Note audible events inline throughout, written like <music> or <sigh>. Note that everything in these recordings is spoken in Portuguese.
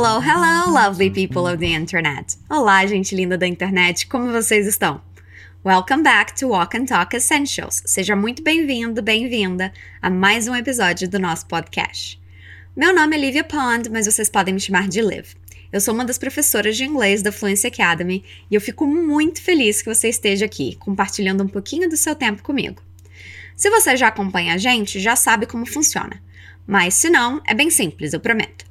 Hello, hello, lovely people of the internet. Olá, gente linda da internet, como vocês estão? Welcome back to Walk and Talk Essentials. Seja muito bem-vindo, bem-vinda a mais um episódio do nosso podcast. Meu nome é Livia Pond, mas vocês podem me chamar de Liv. Eu sou uma das professoras de inglês da Fluency Academy e eu fico muito feliz que você esteja aqui, compartilhando um pouquinho do seu tempo comigo. Se você já acompanha a gente, já sabe como funciona. Mas se não, é bem simples, eu prometo.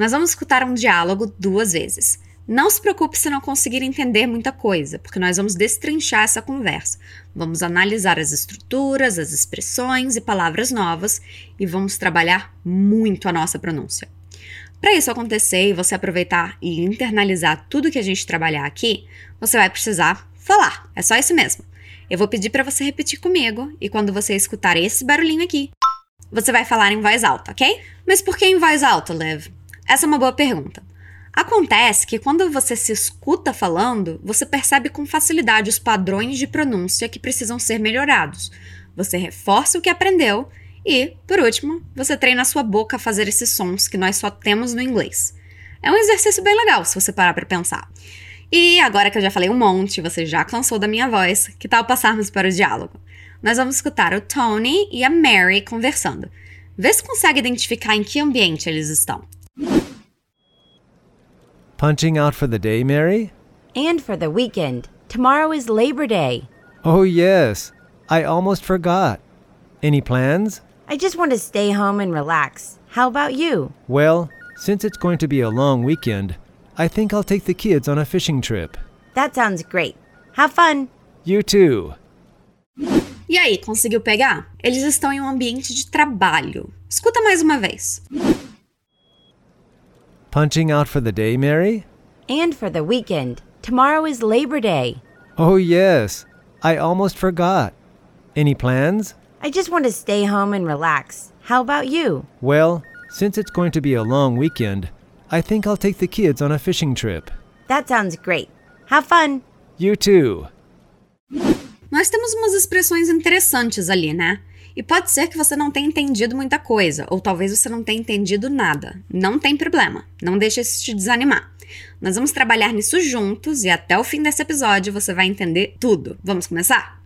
Nós vamos escutar um diálogo duas vezes. Não se preocupe se não conseguir entender muita coisa, porque nós vamos destrinchar essa conversa. Vamos analisar as estruturas, as expressões e palavras novas e vamos trabalhar muito a nossa pronúncia. Para isso acontecer e você aproveitar e internalizar tudo que a gente trabalhar aqui, você vai precisar falar. É só isso mesmo. Eu vou pedir para você repetir comigo e quando você escutar esse barulhinho aqui, você vai falar em voz alta, ok? Mas por que em voz alta, Lev? Essa é uma boa pergunta. Acontece que quando você se escuta falando, você percebe com facilidade os padrões de pronúncia que precisam ser melhorados. Você reforça o que aprendeu e, por último, você treina a sua boca a fazer esses sons que nós só temos no inglês. É um exercício bem legal se você parar para pensar. E agora que eu já falei um monte, você já cansou da minha voz, que tal passarmos para o diálogo? Nós vamos escutar o Tony e a Mary conversando. Vê se consegue identificar em que ambiente eles estão. Punching out for the day, Mary? And for the weekend. Tomorrow is Labor Day. Oh, yes. I almost forgot. Any plans? I just want to stay home and relax. How about you? Well, since it's going to be a long weekend, I think I'll take the kids on a fishing trip. That sounds great. Have fun. You too. E aí, conseguiu pegar? Eles estão em um ambiente de trabalho. Escuta mais uma vez. Punching out for the day, Mary? And for the weekend. Tomorrow is Labor Day. Oh, yes. I almost forgot. Any plans? I just want to stay home and relax. How about you? Well, since it's going to be a long weekend, I think I'll take the kids on a fishing trip. That sounds great. Have fun. You too. Nós temos umas expressões interessantes ali, né? E pode ser que você não tenha entendido muita coisa, ou talvez você não tenha entendido nada. Não tem problema, não deixe isso te desanimar. Nós vamos trabalhar nisso juntos e até o fim desse episódio você vai entender tudo. Vamos começar?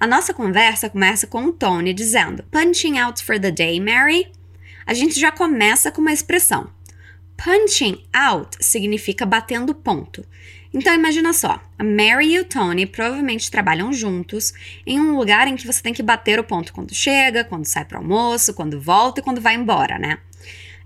A nossa conversa começa com o Tony dizendo: Punching out for the day, Mary? A gente já começa com uma expressão. Punching out significa batendo ponto. Então imagina só, a Mary e o Tony provavelmente trabalham juntos em um lugar em que você tem que bater o ponto quando chega, quando sai para almoço, quando volta e quando vai embora, né?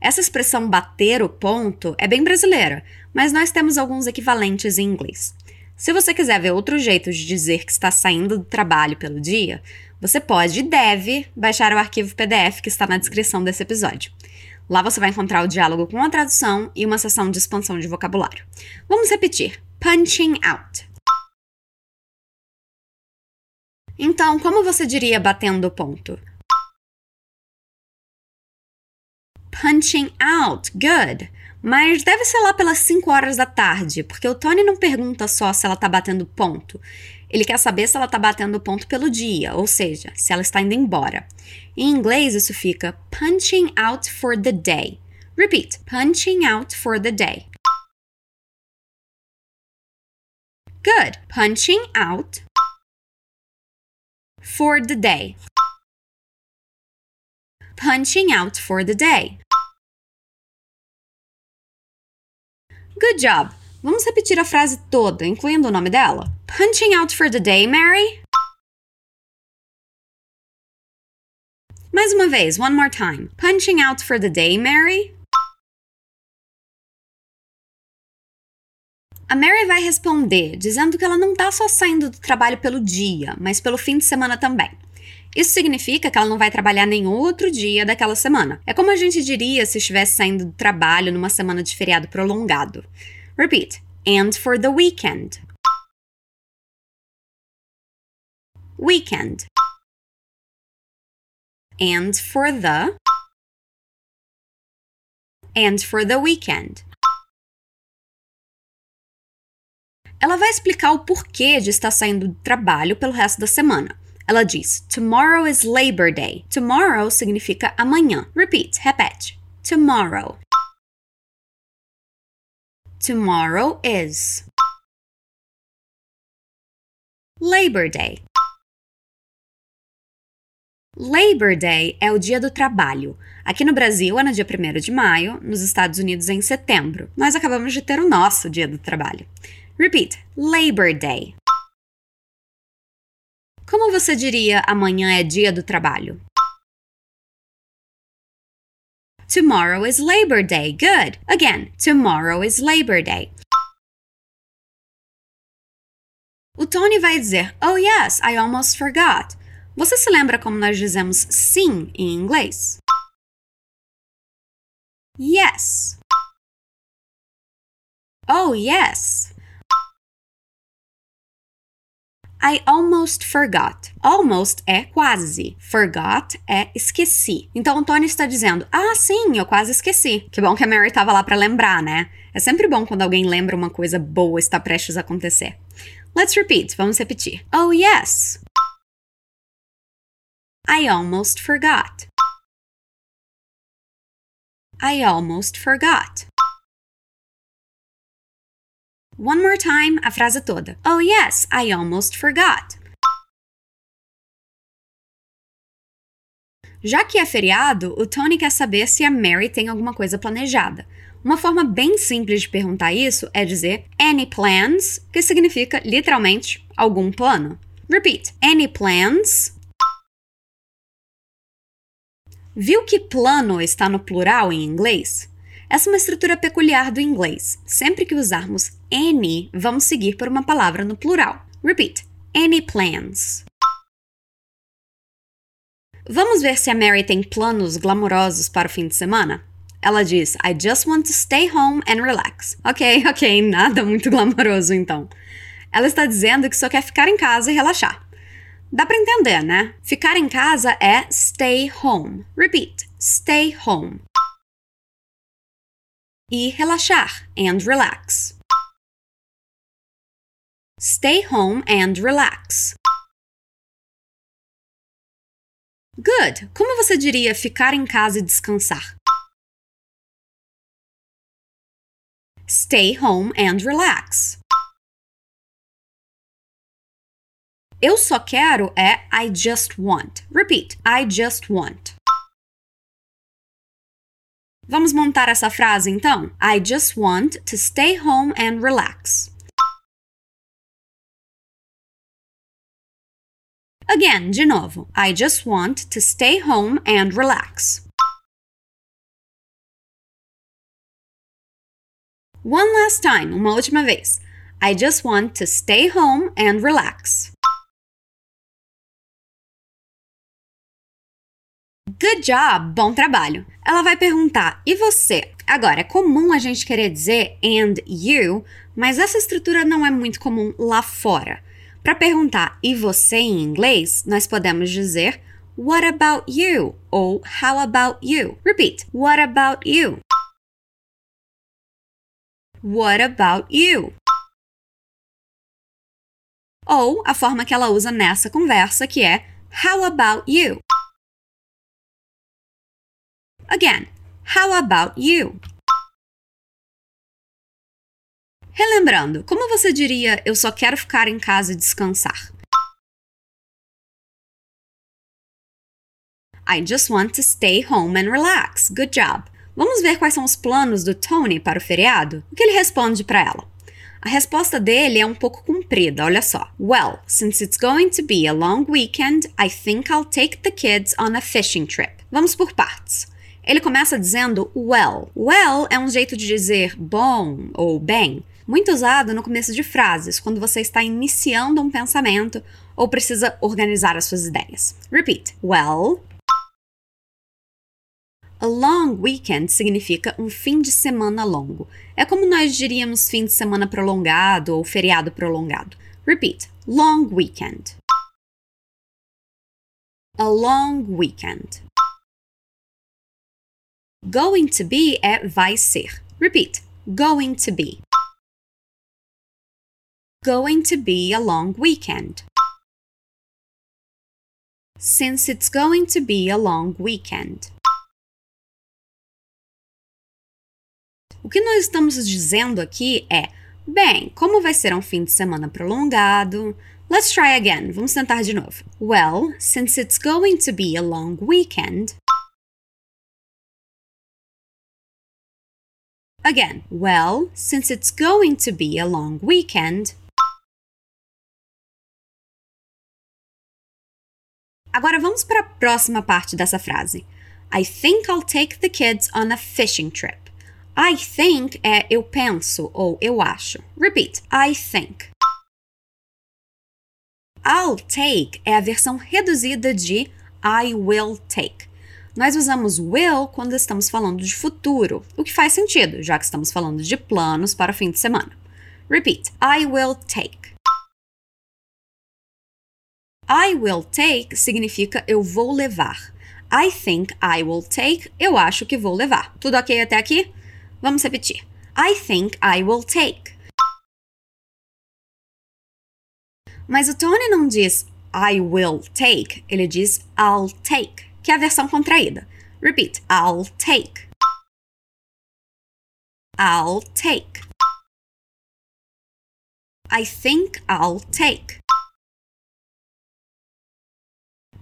Essa expressão bater o ponto é bem brasileira, mas nós temos alguns equivalentes em inglês. Se você quiser ver outro jeito de dizer que está saindo do trabalho pelo dia, você pode e deve baixar o arquivo PDF que está na descrição desse episódio. Lá você vai encontrar o diálogo com a tradução e uma sessão de expansão de vocabulário. Vamos repetir punching out. Então, como você diria batendo ponto? Punching out, good. Mas deve ser lá pelas 5 horas da tarde, porque o Tony não pergunta só se ela tá batendo ponto. Ele quer saber se ela tá batendo ponto pelo dia, ou seja, se ela está indo embora. Em inglês, isso fica punching out for the day. Repeat: punching out for the day. Good. Punching out for the day. Punching out for the day. Good job. Vamos repetir a frase toda, incluindo o nome dela? Punching out for the day, Mary? Mais uma vez, one more time. Punching out for the day, Mary? A Mary vai responder dizendo que ela não está só saindo do trabalho pelo dia, mas pelo fim de semana também. Isso significa que ela não vai trabalhar nenhum outro dia daquela semana. É como a gente diria se estivesse saindo do trabalho numa semana de feriado prolongado. Repeat. And for the weekend. Weekend. And for the. And for the weekend. Ela vai explicar o porquê de estar saindo do trabalho pelo resto da semana. Ela diz: Tomorrow is Labor Day. Tomorrow significa amanhã. Repeat, repete. Tomorrow. Tomorrow is. Labor Day. Labor Day é o dia do trabalho. Aqui no Brasil é no dia 1 de maio, nos Estados Unidos é em setembro. Nós acabamos de ter o nosso dia do trabalho. Repeat: Labor Day. Como você diria amanhã é dia do trabalho? Tomorrow is Labor Day. Good. Again, tomorrow is Labor Day. O Tony vai dizer: Oh, yes, I almost forgot. Você se lembra como nós dizemos sim em inglês? Yes. Oh, yes. I almost forgot. Almost é quase. Forgot é esqueci. Então o Tony está dizendo: Ah, sim, eu quase esqueci. Que bom que a Mary estava lá para lembrar, né? É sempre bom quando alguém lembra uma coisa boa está prestes a acontecer. Let's repeat. Vamos repetir. Oh, yes. I almost forgot. I almost forgot. One more time, a frase toda. Oh, yes, I almost forgot. Já que é feriado, o Tony quer saber se a Mary tem alguma coisa planejada. Uma forma bem simples de perguntar isso é dizer any plans, que significa literalmente algum plano. Repeat: any plans? Viu que plano está no plural em inglês? Essa é uma estrutura peculiar do inglês. Sempre que usarmos any, vamos seguir por uma palavra no plural. Repeat: any plans? Vamos ver se a Mary tem planos glamourosos para o fim de semana? Ela diz: I just want to stay home and relax. Ok, <laughs> ok, nada muito glamouroso então. Ela está dizendo que só quer ficar em casa e relaxar. Dá para entender, né? Ficar em casa é stay home. Repeat: stay home. E relaxar and relax. Stay home and relax. Good! Como você diria ficar em casa e descansar? Stay home and relax. Eu só quero é I just want. Repeat. I just want. Vamos montar essa frase então? I just want to stay home and relax. Again, de novo. I just want to stay home and relax. One last time, uma última vez. I just want to stay home and relax. Good job! Bom trabalho! Ela vai perguntar: e você? Agora, é comum a gente querer dizer and you, mas essa estrutura não é muito comum lá fora. Para perguntar e você em inglês, nós podemos dizer What about you? ou How about you? Repeat: What about you? What about you? Ou a forma que ela usa nessa conversa, que é How about you? Again, how about you? Relembrando, como você diria eu só quero ficar em casa e descansar? I just want to stay home and relax. Good job. Vamos ver quais são os planos do Tony para o feriado? O que ele responde para ela? A resposta dele é um pouco comprida, olha só. Well, since it's going to be a long weekend, I think I'll take the kids on a fishing trip. Vamos por partes. Ele começa dizendo well. Well é um jeito de dizer bom ou bem, muito usado no começo de frases, quando você está iniciando um pensamento ou precisa organizar as suas ideias. Repeat. Well, a long weekend significa um fim de semana longo. É como nós diríamos fim de semana prolongado ou feriado prolongado. Repeat. Long weekend. A long weekend. Going to be é vai ser. Repeat. Going to be. Going to be a long weekend. Since it's going to be a long weekend. O que nós estamos dizendo aqui é: bem, como vai ser um fim de semana prolongado? Let's try again. Vamos tentar de novo. Well, since it's going to be a long weekend. Again. Well, since it's going to be a long weekend. Agora vamos para a próxima parte dessa frase. I think I'll take the kids on a fishing trip. I think é eu penso ou eu acho. Repeat. I think. I'll take é a versão reduzida de I will take. Nós usamos will quando estamos falando de futuro, o que faz sentido, já que estamos falando de planos para o fim de semana. Repeat. I will take. I will take significa eu vou levar. I think I will take, eu acho que vou levar. Tudo ok até aqui? Vamos repetir. I think I will take. Mas o Tony não diz I will take, ele diz I'll take, que é a versão contraída. Repeat. I'll take. I'll take. I think I'll take.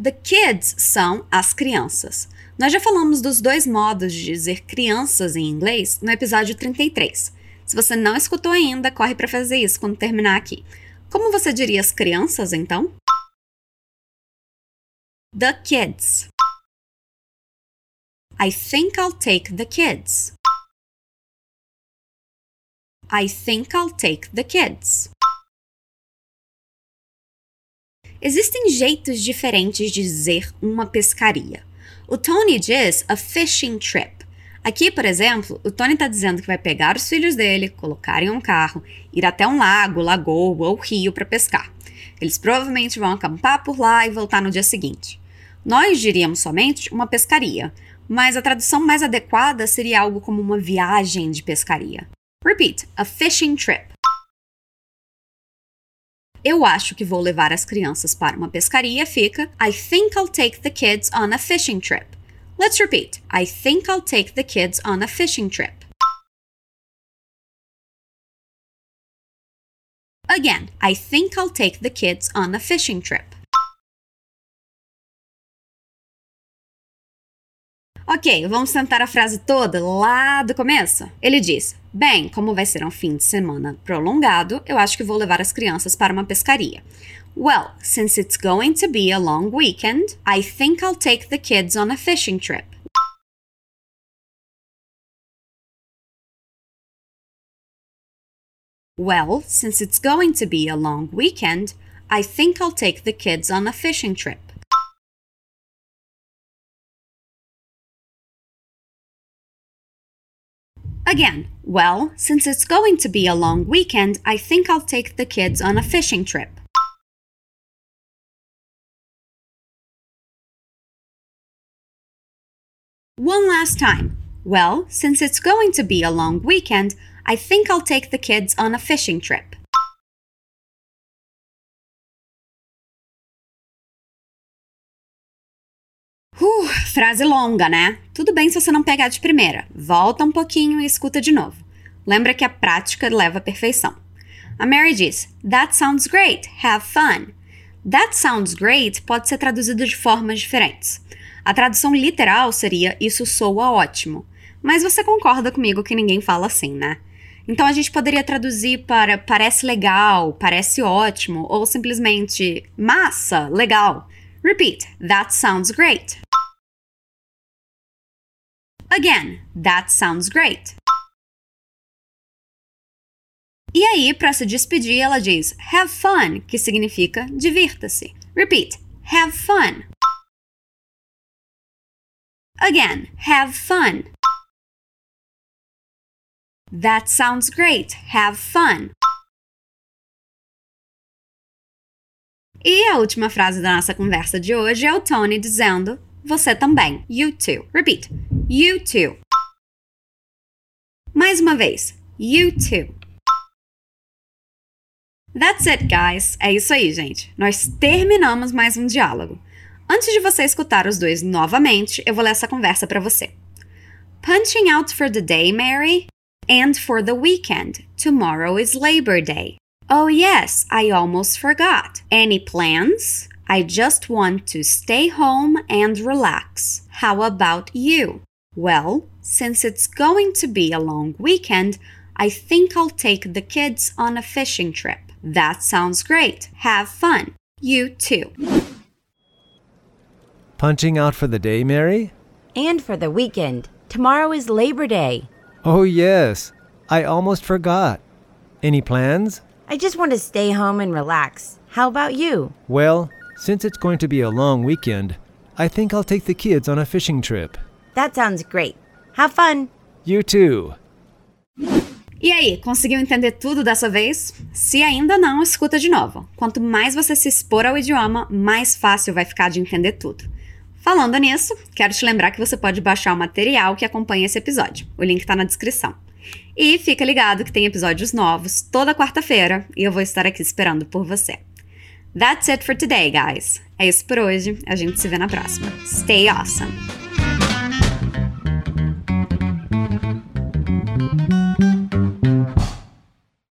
The kids são as crianças. Nós já falamos dos dois modos de dizer crianças em inglês no episódio 33. Se você não escutou ainda, corre para fazer isso quando terminar aqui. Como você diria as crianças, então? The kids. I think I'll take the kids. I think I'll take the kids. Existem jeitos diferentes de dizer uma pescaria. O Tony diz a fishing trip. Aqui, por exemplo, o Tony está dizendo que vai pegar os filhos dele, colocar em um carro, ir até um lago, lagoa ou rio para pescar. Eles provavelmente vão acampar por lá e voltar no dia seguinte. Nós diríamos somente uma pescaria, mas a tradução mais adequada seria algo como uma viagem de pescaria. Repeat: a fishing trip. Eu acho que vou levar as crianças para uma pescaria fica I think I'll take the kids on a fishing trip. Let's repeat. I think I'll take the kids on a fishing trip. Again, I think I'll take the kids on a fishing trip. Ok, vamos tentar a frase toda lá do começo? Ele diz: Bem, como vai ser um fim de semana prolongado, eu acho que vou levar as crianças para uma pescaria. Well, since it's going to be a long weekend, I think I'll take the kids on a fishing trip. Well, since it's going to be a long weekend, I think I'll take the kids on a fishing trip. Again, well, since it's going to be a long weekend, I think I'll take the kids on a fishing trip. One last time. Well, since it's going to be a long weekend, I think I'll take the kids on a fishing trip. Frase longa, né? Tudo bem se você não pegar de primeira. Volta um pouquinho e escuta de novo. Lembra que a prática leva à perfeição. A Mary diz: That sounds great. Have fun. That sounds great pode ser traduzido de formas diferentes. A tradução literal seria Isso soa ótimo. Mas você concorda comigo que ninguém fala assim, né? Então a gente poderia traduzir para parece legal, parece ótimo, ou simplesmente massa, legal. Repeat: That sounds great. Again, that sounds great. E aí, para se despedir, ela diz have fun, que significa divirta-se. Repeat: have fun. Again, have fun. That sounds great. Have fun. E a última frase da nossa conversa de hoje é o Tony dizendo: Você também. You too. Repeat. You too. Mais uma vez. You too. That's it, guys. É isso aí, gente. Nós terminamos mais um diálogo. Antes de você escutar os dois novamente, eu vou ler essa conversa para você. Punching out for the day, Mary? And for the weekend, tomorrow is Labor Day. Oh, yes, I almost forgot. Any plans? I just want to stay home and relax. How about you? Well, since it's going to be a long weekend, I think I'll take the kids on a fishing trip. That sounds great. Have fun. You too. Punching out for the day, Mary? And for the weekend. Tomorrow is Labor Day. Oh, yes. I almost forgot. Any plans? I just want to stay home and relax. How about you? Well, since it's going to be a long weekend, I think I'll take the kids on a fishing trip. That sounds great. Have fun. You too. E aí, conseguiu entender tudo dessa vez? Se ainda não, escuta de novo. Quanto mais você se expor ao idioma, mais fácil vai ficar de entender tudo. Falando nisso, quero te lembrar que você pode baixar o material que acompanha esse episódio. O link está na descrição. E fica ligado que tem episódios novos toda quarta-feira e eu vou estar aqui esperando por você. That's it for today, guys. É isso por hoje. A gente se vê na próxima. Stay awesome!